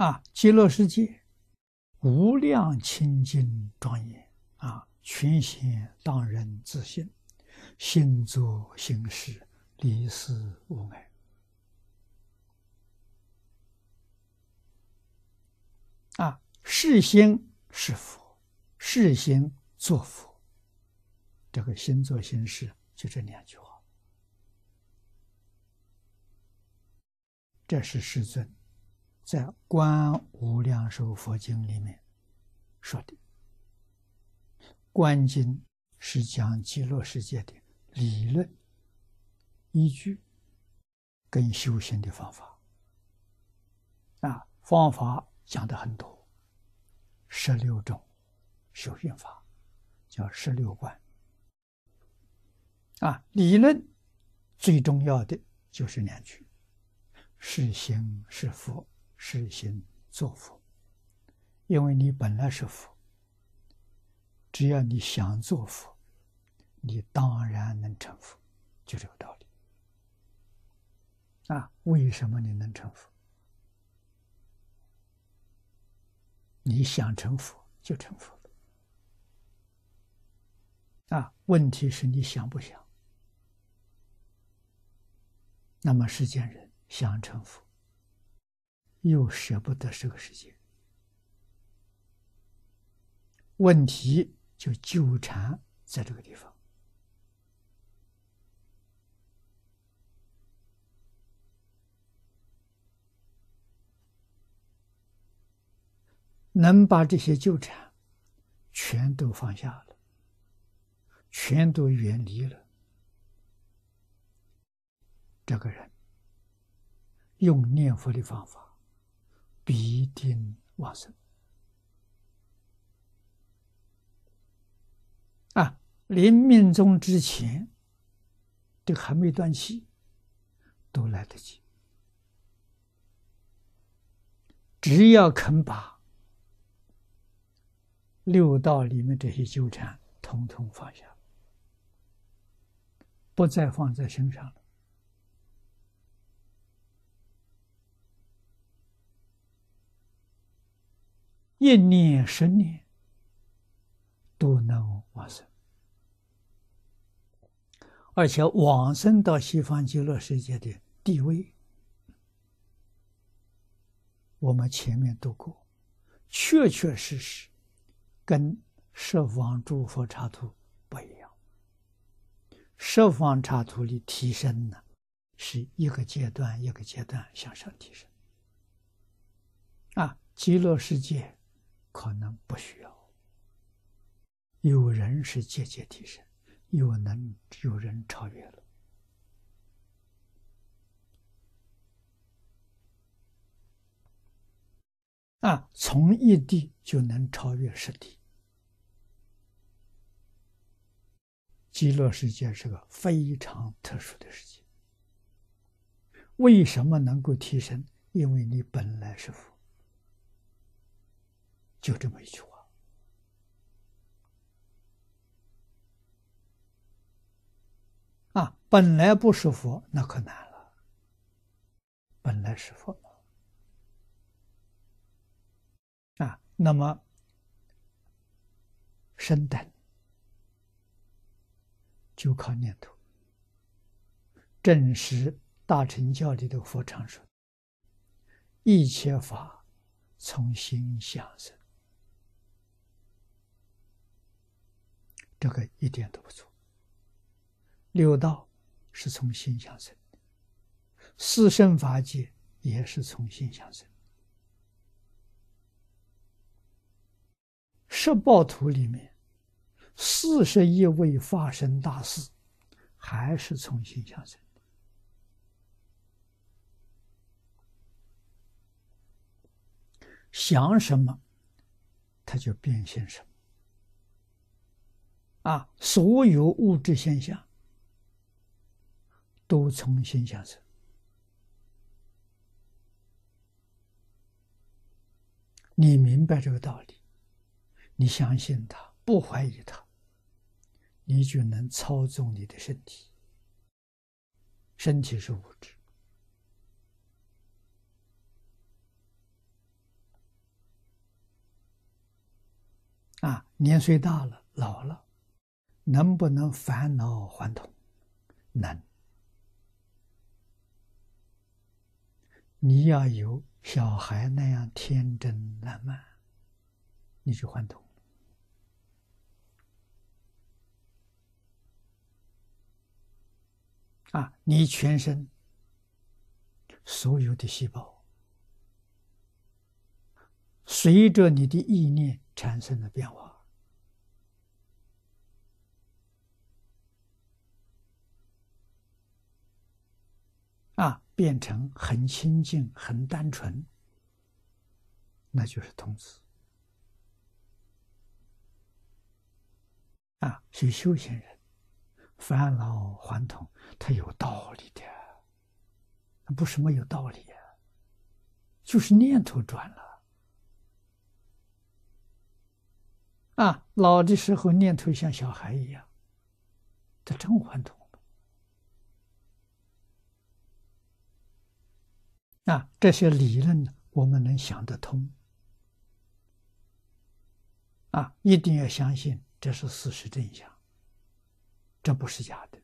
啊，极乐世界无量清净庄严啊，全显当人自信，心作心事，离思无碍啊，是心是佛，是心作佛，这个心作心事就这两句话，这是世尊。在《观无量寿佛经》里面说的，观经是讲极乐世界的理论依据跟修行的方法。啊，方法讲的很多，十六种修行法叫十六观。啊，理论最重要的就是两句：是行是佛。实行做佛，因为你本来是佛，只要你想做佛，你当然能成佛，就这个道理。啊，为什么你能成佛？你想成佛就成佛了。啊，问题是你想不想？那么世间人想成佛。又舍不得这个世界，问题就纠缠在这个地方。能把这些纠缠全都放下了，全都远离了，这个人用念佛的方法。必定往生啊！临命终之前，这还没断气，都来得及。只要肯把六道里面这些纠缠统统放下，不再放在身上了。一念十年都能往生，而且往生到西方极乐世界的地位，我们前面读过，确确实实跟十方诸佛刹土不一样。十方刹土的提升呢，是一个阶段一个阶段向上提升。啊，极乐世界。可能不需要，有人是节节提升，有能有人超越了啊！从一地就能超越十地，极乐世界是个非常特殊的世界。为什么能够提升？因为你本来是佛。就这么一句话啊！本来不是佛，那可难了。本来是佛啊，那么生等就靠念头。正是大乘教里的佛常说：“一切法从心想生。”这个一点都不错。六道是从心想生，四圣法界也是从心想生。十报图里面，四十一位发生大事，还是从心想生。想什么，它就变现什么。啊，所有物质现象都从心下生。你明白这个道理，你相信他，不怀疑他，你就能操纵你的身体。身体是物质，啊，年岁大了，老了。能不能返老还童？能。你要有小孩那样天真烂漫，你就还童。啊，你全身所有的细胞，随着你的意念产生了变化，变成很清净、很单纯，那就是童子。啊，是修行人。返老还童，它有道理的，不是没有道理啊，就是念头转了啊。老的时候念头像小孩一样，他真还童啊。这些理论我们能想得通啊，一定要相信这是事实真相。这不是假的。